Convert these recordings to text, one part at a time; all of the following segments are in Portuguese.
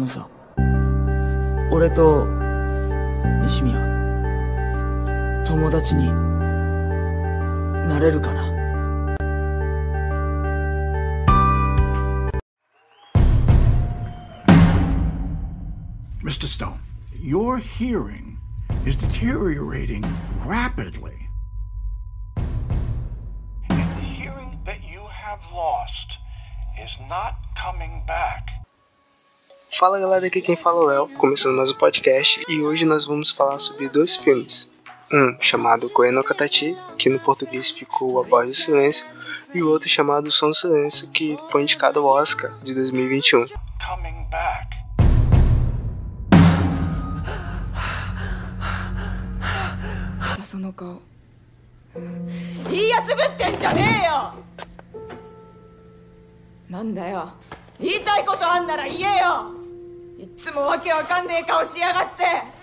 あのさ俺と西宮友達になれるかな Mr. Stone, your hearing is deteriorating rapidly. And the hearing that you have lost is not coming back. Fala galera, aqui quem fala é o Léo, começando mais um podcast e hoje nós vamos falar sobre dois filmes. Um chamado Koeno Katati, que no português ficou A Voz do Silêncio, e o outro chamado O Som do Silêncio, que foi indicado ao Oscar de 2021. Coming back. いたいことあんなら言えよいっつもわけわかんねえ顔しやがって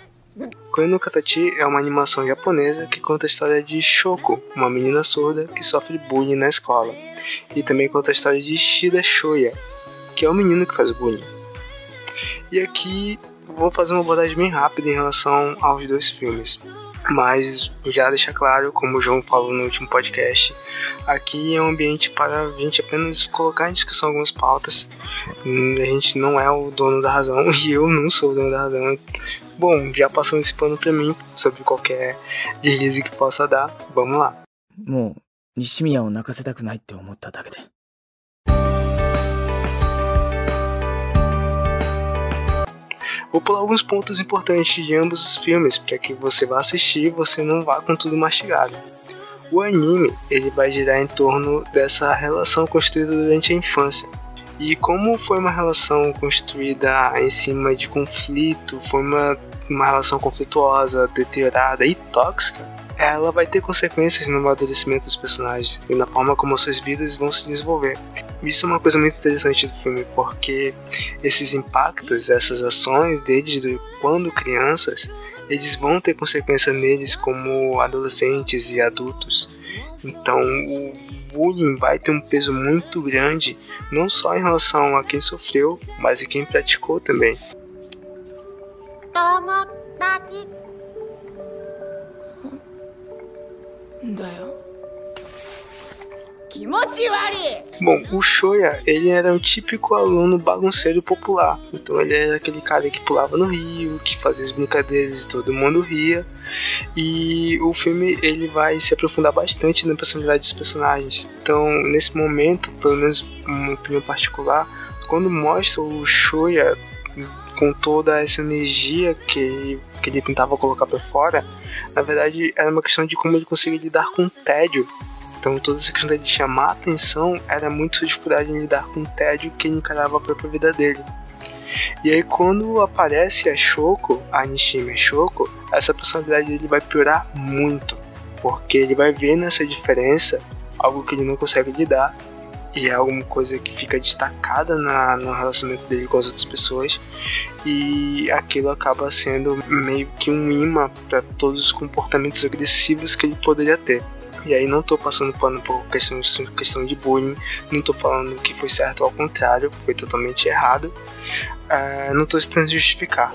Koe no Katachi é uma animação japonesa que conta a história de Shoko, uma menina surda que sofre bullying na escola. E também conta a história de Shida Shoya, que é o menino que faz bullying. E aqui vou fazer uma abordagem bem rápida em relação aos dois filmes. Mas já deixar claro, como o João falou no último podcast, aqui é um ambiente para a gente apenas colocar em discussão algumas pautas. Hum, A gente não é o dono da razão e eu não sou o dono da razão. Bom, já passando esse pano pra mim sobre qualquer deslize que possa dar, vamos lá. もう西宮を泣かせたくないって思っただけで Vou pular alguns pontos importantes de ambos os filmes para que você vá assistir e você não vá com tudo mastigado. O anime ele vai girar em torno dessa relação construída durante a infância. E como foi uma relação construída em cima de conflito, foi uma, uma relação conflituosa, deteriorada e tóxica, ela vai ter consequências no amadurecimento dos personagens e na forma como as suas vidas vão se desenvolver. Isso é uma coisa muito interessante do filme, porque esses impactos, essas ações deles de quando crianças, eles vão ter consequência neles como adolescentes e adultos. Então o bullying vai ter um peso muito grande, não só em relação a quem sofreu, mas a quem praticou também. Bom, o Shoya, ele era um típico aluno bagunceiro popular. Então ele era aquele cara que pulava no rio, que fazia as brincadeiras e todo mundo ria. E o filme ele vai se aprofundar bastante na personalidade dos personagens. Então, nesse momento, pelo menos uma opinião particular, quando mostra o Shoya com toda essa energia que que ele tentava colocar para fora, na verdade era uma questão de como ele conseguia lidar com o tédio. Então toda essa questão de chamar atenção era muito dificuldade em lidar com o tédio que ele encarava a própria vida dele. E aí quando aparece a Shoko, a Nishime Shoko, essa personalidade dele vai piorar muito, porque ele vai ver nessa diferença algo que ele não consegue lidar e é alguma coisa que fica destacada na, no relacionamento dele com as outras pessoas e aquilo acaba sendo meio que um imã para todos os comportamentos agressivos que ele poderia ter. E aí não tô passando pano por questão, questão de bullying, não tô falando que foi certo, ao contrário, foi totalmente errado. Ah, não tô tentando justificar.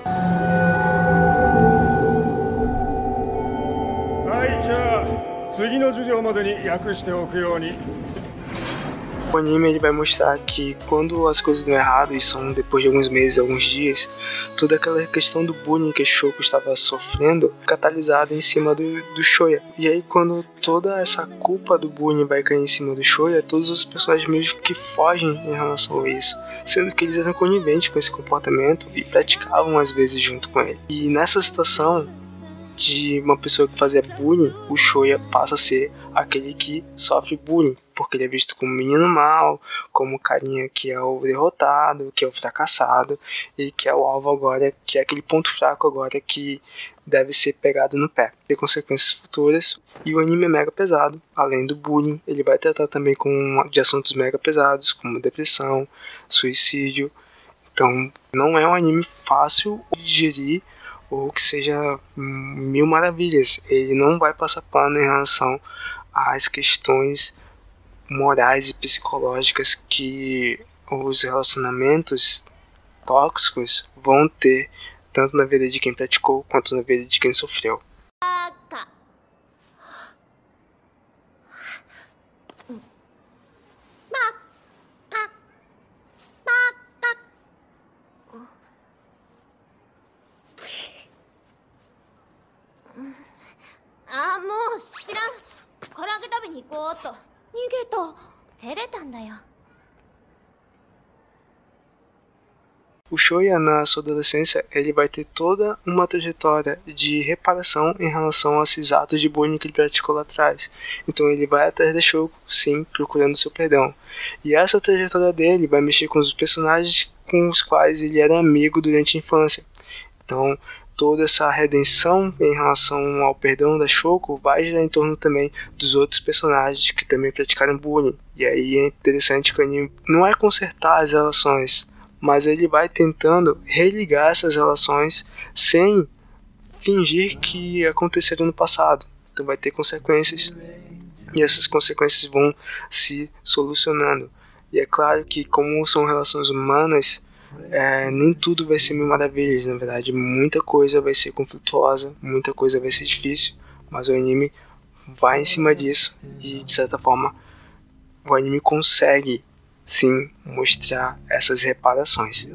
はいじゃあ次の授業までに訳しておくように o anime ele vai mostrar que quando as coisas dão errado, e são depois de alguns meses, alguns dias, toda aquela questão do bullying que Shoko estava sofrendo, catalisada em cima do, do Shoya. E aí quando toda essa culpa do bullying vai cair em cima do Shoya, todos os personagens mesmo que fogem em relação a isso. Sendo que eles eram coniventes com esse comportamento e praticavam às vezes junto com ele. E nessa situação, de uma pessoa que fazia bullying, o Shoya passa a ser aquele que sofre bullying, porque ele é visto como menino mau, como o carinha que é o derrotado, que é o fracassado, e que é o alvo agora, que é aquele ponto fraco agora que deve ser pegado no pé. Tem consequências futuras, e o anime é mega pesado, além do bullying, ele vai tratar também com, de assuntos mega pesados, como depressão, suicídio, então não é um anime fácil de digerir, ou que seja mil maravilhas. Ele não vai passar pano em relação às questões morais e psicológicas que os relacionamentos tóxicos vão ter tanto na vida de quem praticou quanto na vida de quem sofreu. Shoya, na sua adolescência, ele vai ter toda uma trajetória de reparação em relação a esses atos de bullying que ele praticou lá atrás. Então ele vai atrás da Shoko, sim, procurando seu perdão. E essa trajetória dele vai mexer com os personagens com os quais ele era amigo durante a infância. Então toda essa redenção em relação ao perdão da Shoko vai girar em torno também dos outros personagens que também praticaram bullying. E aí é interessante que o anime não é consertar as relações, mas ele vai tentando religar essas relações sem fingir que aconteceram no passado. Então vai ter consequências e essas consequências vão se solucionando. E é claro que como são relações humanas, é, nem tudo vai ser mil maravilhas, na verdade, muita coisa vai ser conflituosa, muita coisa vai ser difícil, mas o anime vai em cima disso e de certa forma o anime consegue sim mostrar essas reparações.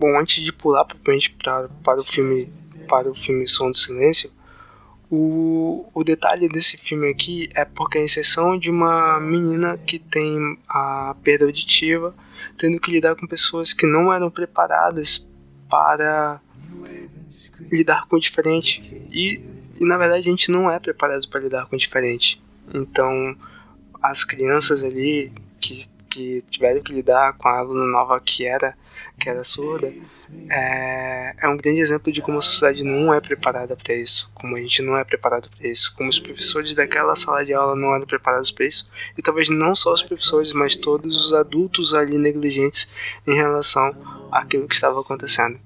Bom, antes de pular para, para o filme para o filme Som do Silêncio, o, o detalhe desse filme aqui é porque a inserção de uma menina que tem a perda auditiva, tendo que lidar com pessoas que não eram preparadas para lidar com o diferente. E, e na verdade a gente não é preparado para lidar com o diferente. Então as crianças ali que, que tiveram que lidar com a aluna nova que era que era surda, é, é um grande exemplo de como a sociedade não é preparada para isso, como a gente não é preparado para isso, como os professores daquela sala de aula não eram preparados para isso, e talvez não só os professores, mas todos os adultos ali negligentes em relação àquilo que estava acontecendo.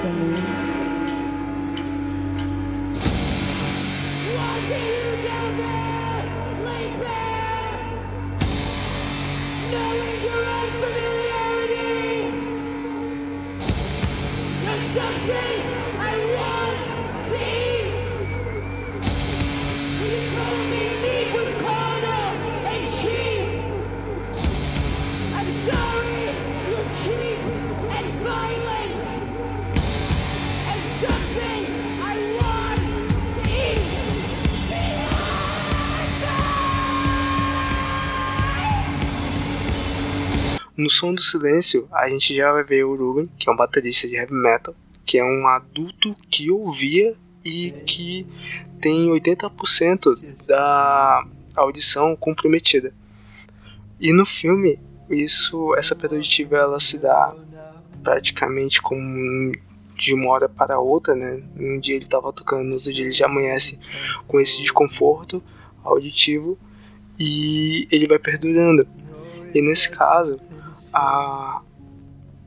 For? No som do silêncio, a gente já vai ver o Ruben, que é um baterista de heavy metal, que é um adulto que ouvia e que tem 80% da audição comprometida. E no filme, isso, essa perda auditiva ela se dá praticamente como de uma hora para outra, né? Um dia ele estava tocando, no outro dia ele já amanhece com esse desconforto auditivo e ele vai perdurando. E nesse caso, a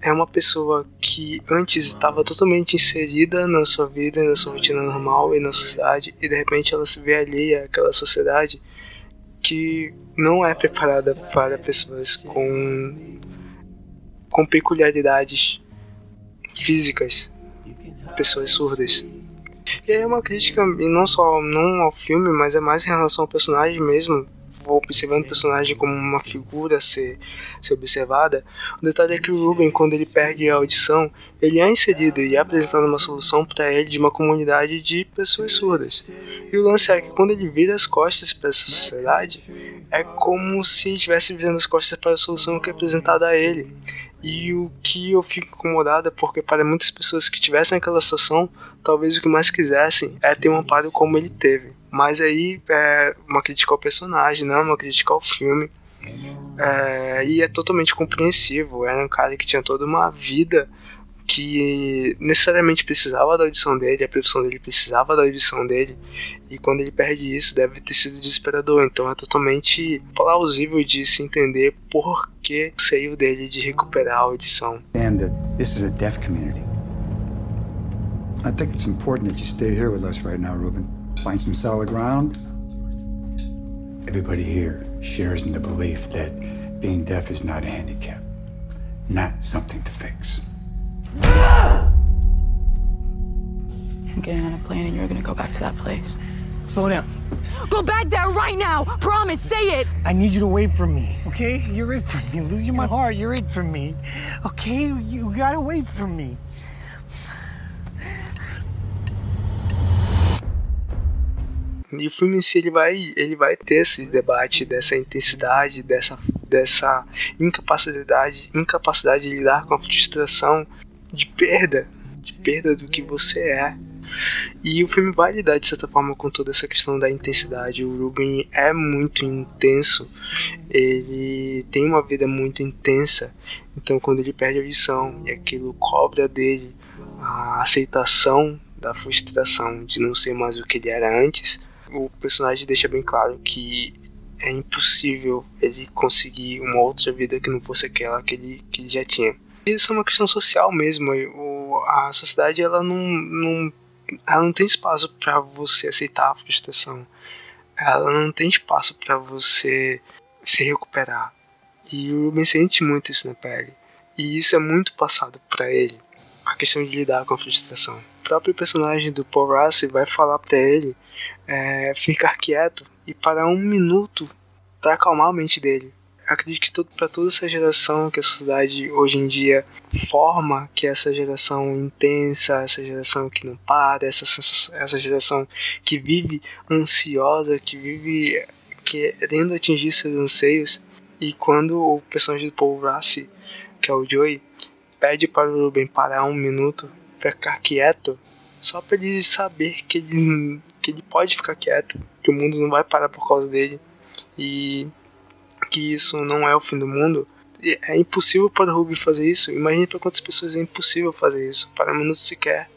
é uma pessoa que antes estava totalmente inserida na sua vida, na sua rotina normal e na sociedade, e de repente ela se vê alheia àquela sociedade que não é preparada para pessoas com, com peculiaridades físicas, pessoas surdas. E aí é uma crítica, e não só não ao filme, mas é mais em relação ao personagem mesmo, observando o personagem como uma figura a ser, ser observada, o detalhe é que o Ruben, quando ele perde a audição, ele é inserido e é apresentado uma solução para ele de uma comunidade de pessoas surdas. E o lance é que quando ele vira as costas para essa sociedade, é como se estivesse virando as costas para a solução que é apresentada a ele. E o que eu fico incomodada é porque para muitas pessoas que tivessem aquela situação, talvez o que mais quisessem é ter um amparo como ele teve. Mas aí é uma crítica ao personagem, não é uma crítica ao filme. É, e é totalmente compreensivo. Era um cara que tinha toda uma vida que necessariamente precisava da audição dele, a profissão dele precisava da audição dele, e quando ele perde isso deve ter sido desesperador. Então é totalmente plausível de se entender por que saiu dele de recuperar a audição. This is a deaf community. I think it's important that you stay here with us right now, Ruben. Find some solid ground. Everybody here shares in the belief that being deaf is not a handicap, not something to fix. I'm getting on a plane and you're gonna go back to that place. Slow down. Go back there right now! Promise, say it! I need you to wait for me, okay? You're it for me, Lou. You're my heart. You're it for me. Okay? You gotta wait for me. E o filme em si ele vai, ele vai ter esse debate dessa intensidade, dessa, dessa incapacidade, incapacidade de lidar com a frustração de perda, de perda do que você é. E o filme vai lidar de certa forma com toda essa questão da intensidade. O Ruben é muito intenso, ele tem uma vida muito intensa. Então, quando ele perde a visão e aquilo cobra dele a aceitação da frustração de não ser mais o que ele era antes, o personagem deixa bem claro que é impossível ele conseguir uma outra vida que não fosse aquela que ele, que ele já tinha. Isso é uma questão social mesmo. O, a sociedade ela não, não, ela não tem espaço para você aceitar a frustração. Ela não tem espaço para você se recuperar. E o Ruben sente muito isso na pele. E isso é muito passado para ele. A questão de lidar com a frustração. Próprio personagem do Paul Rassi vai falar para ele é, ficar quieto e parar um minuto para acalmar a mente dele. Acredito que para toda essa geração que a sociedade hoje em dia forma, que é essa geração intensa, essa geração que não para, essa, essa geração que vive ansiosa, que vive querendo atingir seus anseios, e quando o personagem do Paul Rassi, que é o Joey, pede para o Ruben parar um minuto para ficar quieto, só para ele saber que ele que ele pode ficar quieto, que o mundo não vai parar por causa dele e que isso não é o fim do mundo. É impossível para o Ruby fazer isso. Imagine para quantas pessoas é impossível fazer isso, para minutos sequer,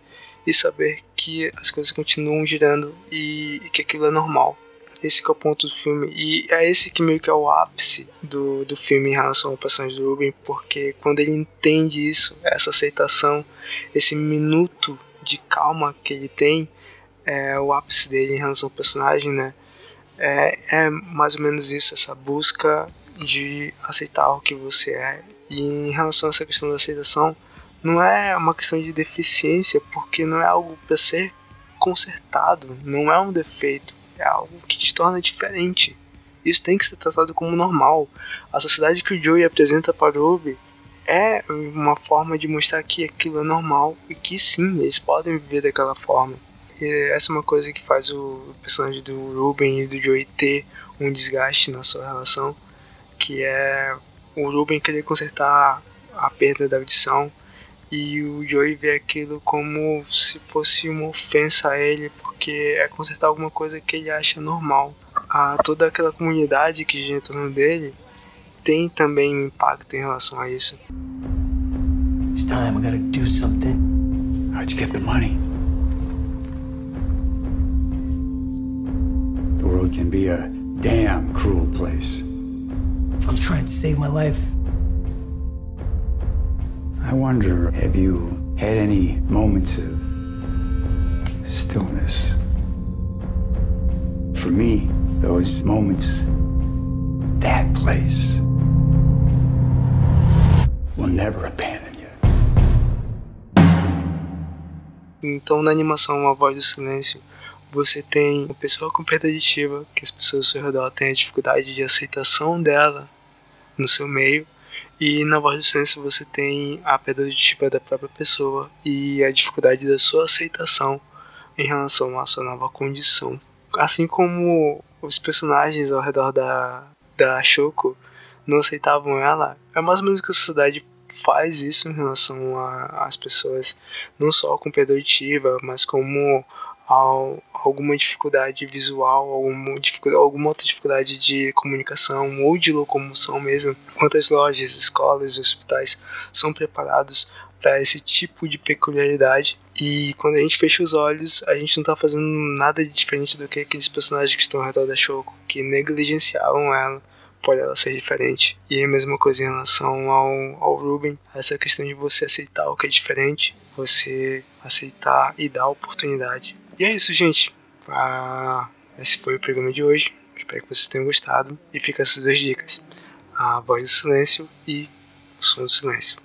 e saber que as coisas continuam girando e, e que aquilo é normal. Esse é o ponto do filme. E é esse que meio que é o ápice do, do filme em relação ao personagem do Ruben, porque quando ele entende isso, essa aceitação, esse minuto de calma que ele tem, é o ápice dele em relação ao personagem, né? É, é mais ou menos isso, essa busca de aceitar o que você é. E em relação a essa questão da aceitação, não é uma questão de deficiência, porque não é algo para ser consertado, não é um defeito, é algo que te torna diferente. Isso tem que ser tratado como normal. A sociedade que o Joey apresenta para o Ruby é uma forma de mostrar que aquilo é normal e que sim, eles podem viver daquela forma. E essa é uma coisa que faz o personagem do Ruben e do Joey ter um desgaste na sua relação, que é o Ruben querer consertar a perda da audição e o Joey vê aquilo como se fosse uma ofensa a ele, porque é consertar alguma coisa que ele acha normal. A toda aquela comunidade que gira em torno dele tem também um impacto em relação a isso. It's time, I gotta do something. How'd you get the money? The world can be a damn cruel place. I'm trying to save my life. I wonder, have you had any moments of stillness? For me, those moments, that place, will never abandon. Então, na animação A Voz do Silêncio, você tem uma pessoa competitiva, que as pessoas ao seu redor têm a dificuldade de aceitação dela no seu meio. E na voz do silêncio você tem a perda auditiva da própria pessoa e a dificuldade da sua aceitação em relação à sua nova condição. Assim como os personagens ao redor da, da Shoko não aceitavam ela, é mais ou menos que a sociedade faz isso em relação às pessoas, não só com perda auditiva, mas como ao, alguma dificuldade visual, alguma, alguma outra dificuldade de comunicação ou de locomoção mesmo. Quantas lojas, escolas e hospitais são preparados para esse tipo de peculiaridade. E quando a gente fecha os olhos, a gente não está fazendo nada de diferente do que aqueles personagens que estão ao redor da Shoko, que negligenciavam ela pode ela ser diferente. E a mesma coisa em relação ao, ao Ruben, essa questão de você aceitar o que é diferente, você aceitar e dar oportunidade. E é isso, gente. Ah, esse foi o programa de hoje. Espero que vocês tenham gostado. E fica essas duas dicas: a voz do silêncio e o som do silêncio.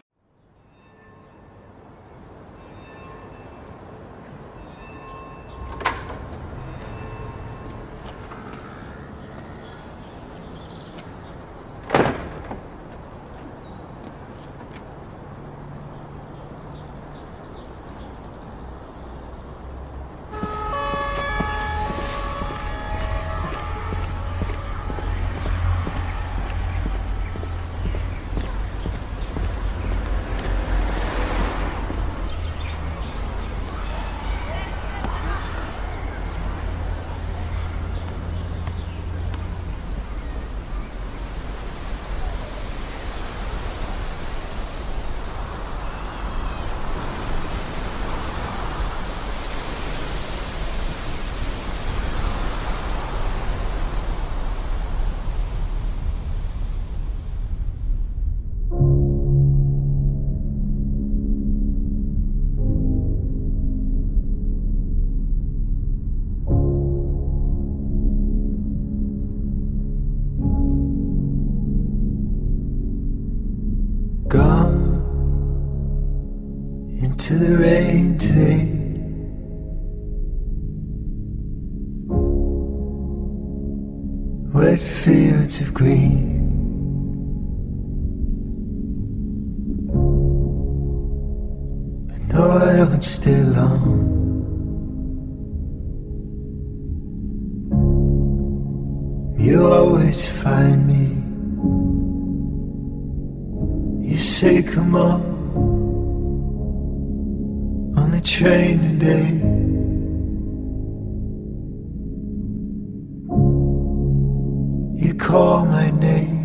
The rain today. Wet fields of green. But no, I don't stay long. You always find me. You say, come on the train today. You call my name.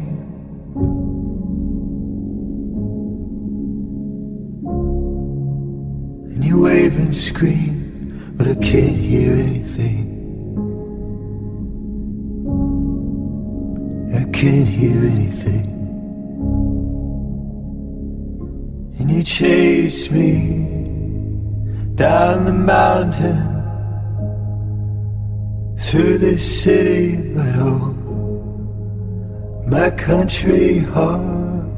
And you wave and scream, but I can't hear anything. I can't hear anything. And you chase me down the mountain through the city, but oh, my country heart,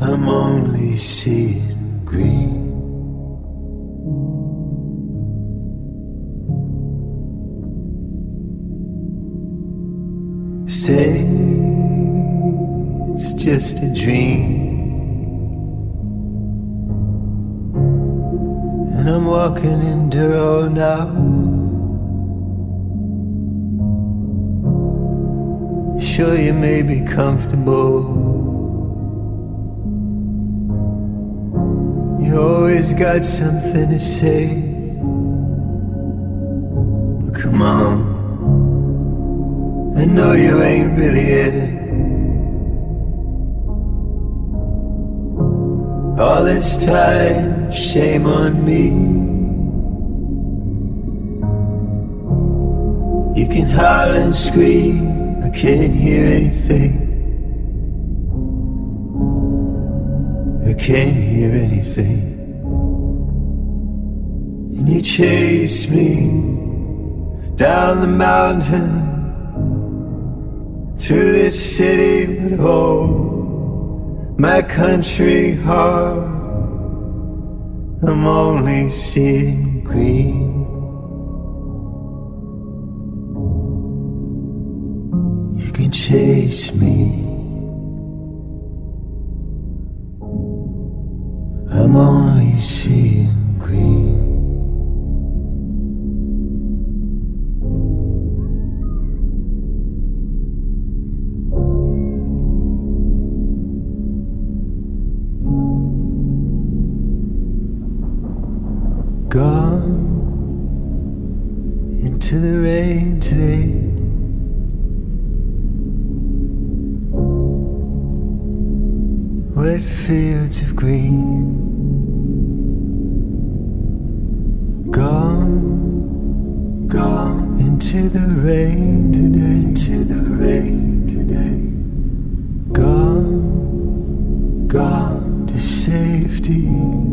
I'm only seeing green. Say it's just a dream. And I'm walking in Duro now. Sure, you may be comfortable. You always got something to say. But come on, I know you ain't really it. All this time, shame on me. You can howl and scream, I can't hear anything. I can't hear anything. And you chase me down the mountain through this city, but oh my country heart. I'm only seeing green. You can chase me. I'm only seeing. Gone, gone into the rain today. Into the rain today. Gone, gone to safety.